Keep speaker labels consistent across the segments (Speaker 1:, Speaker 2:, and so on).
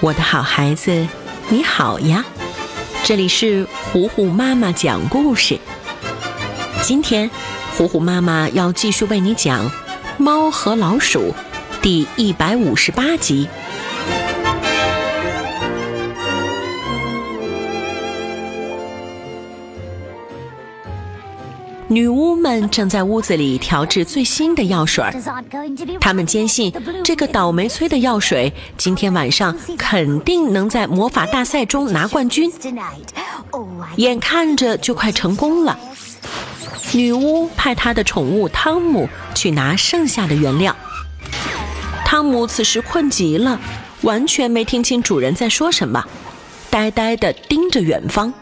Speaker 1: 我的好孩子，你好呀！这里是糊糊妈妈讲故事。今天，糊糊妈妈要继续为你讲《猫和老鼠》第一百五十八集。女巫们正在屋子里调制最新的药水，他们坚信这个倒霉催的药水今天晚上肯定能在魔法大赛中拿冠军，眼看着就快成功了。女巫派她的宠物汤姆去拿剩下的原料。汤姆此时困极了，完全没听清主人在说什么，呆呆地盯着远方。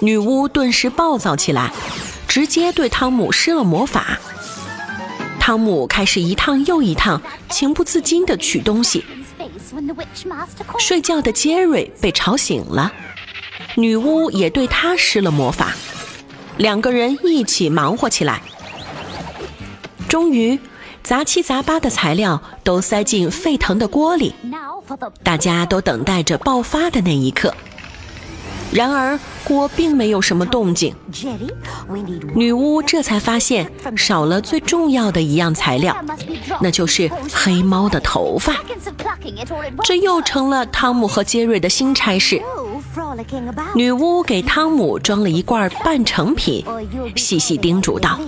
Speaker 1: 女巫顿时暴躁起来，直接对汤姆施了魔法。汤姆开始一趟又一趟，情不自禁地取东西。睡觉的杰瑞被吵醒了，女巫也对他施了魔法。两个人一起忙活起来。终于，杂七杂八的材料都塞进沸腾的锅里，大家都等待着爆发的那一刻。然而锅并没有什么动静，女巫这才发现少了最重要的一样材料，那就是黑猫的头发。这又成了汤姆和杰瑞的新差事。女巫给汤姆装了一罐半成品，细细叮嘱道：“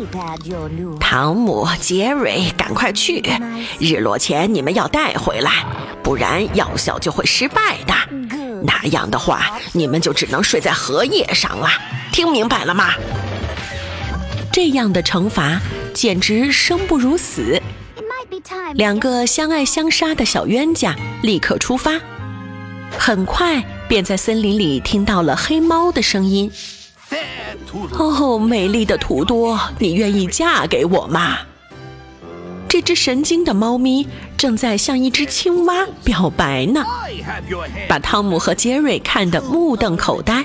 Speaker 1: 汤姆、杰瑞，赶快去，日落前你们要带回来，不然药效就会失败的。”那样的话，你们就只能睡在荷叶上了。听明白了吗？这样的惩罚简直生不如死。两个相爱相杀的小冤家立刻出发，很快便在森林里听到了黑猫的声音。哦，美丽的图多，你愿意嫁给我吗？一只神经的猫咪正在向一只青蛙表白呢，把汤姆和杰瑞看得目瞪口呆。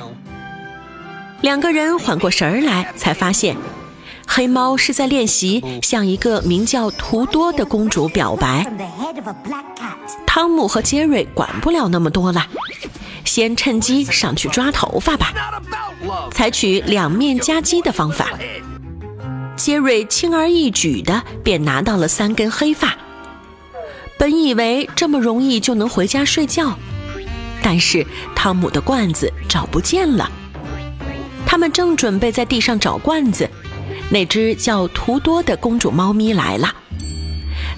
Speaker 1: 两个人缓过神儿来，才发现黑猫是在练习向一个名叫图多的公主表白。汤姆和杰瑞管不了那么多了，先趁机上去抓头发吧，采取两面夹击的方法。杰瑞轻而易举的便拿到了三根黑发，本以为这么容易就能回家睡觉，但是汤姆的罐子找不见了。他们正准备在地上找罐子，那只叫图多的公主猫咪来了。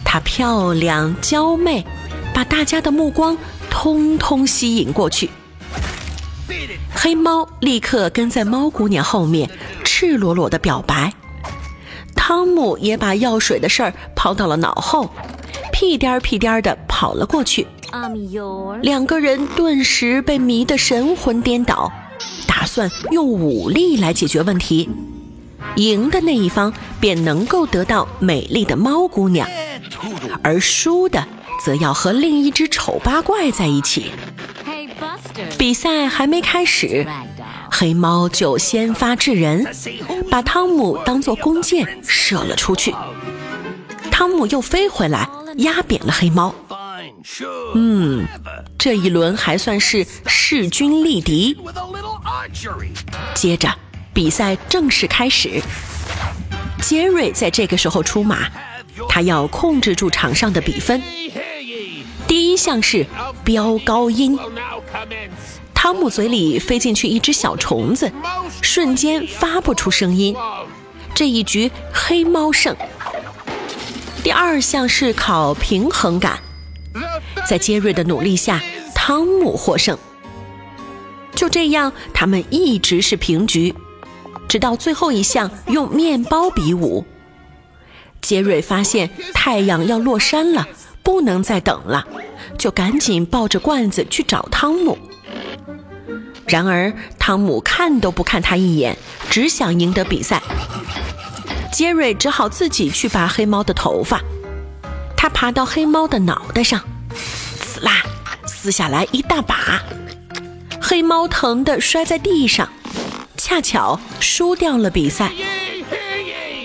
Speaker 1: 它漂亮娇媚，把大家的目光通通吸引过去。黑猫立刻跟在猫姑娘后面，赤裸裸的表白。汤姆也把药水的事儿抛到了脑后，屁颠儿屁颠儿的跑了过去。两个人顿时被迷得神魂颠倒，打算用武力来解决问题。赢的那一方便能够得到美丽的猫姑娘，而输的则要和另一只丑八怪在一起。比赛还没开始。黑猫就先发制人，把汤姆当作弓箭射了出去。汤姆又飞回来，压扁了黑猫。嗯，这一轮还算是势均力敌。接着，比赛正式开始。杰瑞在这个时候出马，他要控制住场上的比分。第一项是飙高音。汤姆嘴里飞进去一只小虫子，瞬间发不出声音。这一局黑猫胜。第二项是考平衡感，在杰瑞的努力下，汤姆获胜。就这样，他们一直是平局，直到最后一项用面包比武。杰瑞发现太阳要落山了，不能再等了，就赶紧抱着罐子去找汤姆。然而，汤姆看都不看他一眼，只想赢得比赛。杰瑞只好自己去拔黑猫的头发。他爬到黑猫的脑袋上，刺啦，撕下来一大把。黑猫疼得摔在地上，恰巧输掉了比赛。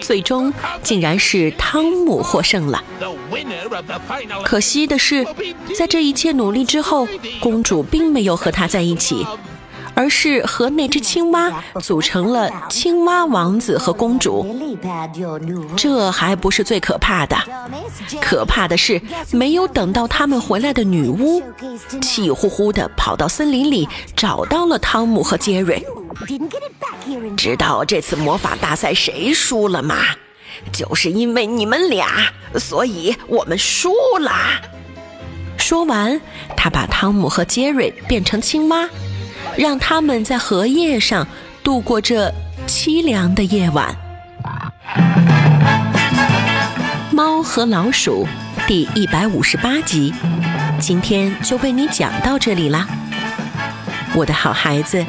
Speaker 1: 最终，竟然是汤姆获胜了。可惜的是，在这一切努力之后，公主并没有和他在一起。而是和那只青蛙组成了青蛙王子和公主。这还不是最可怕的，可怕的是没有等到他们回来的女巫，气呼呼地跑到森林里找到了汤姆和杰瑞。知道这次魔法大赛谁输了吗？就是因为你们俩，所以我们输了。说完，他把汤姆和杰瑞变成青蛙。让他们在荷叶上度过这凄凉的夜晚。猫和老鼠第一百五十八集，今天就为你讲到这里啦，我的好孩子，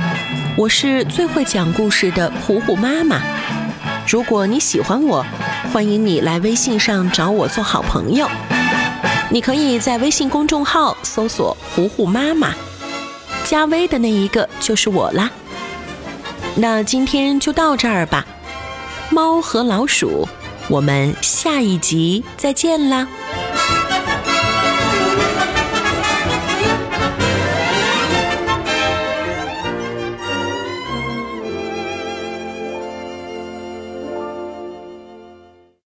Speaker 1: 我是最会讲故事的虎虎妈妈。如果你喜欢我，欢迎你来微信上找我做好朋友。你可以在微信公众号搜索“虎虎妈妈”。加微的那一个就是我啦。那今天就到这儿吧，猫和老鼠，我们下一集再见啦。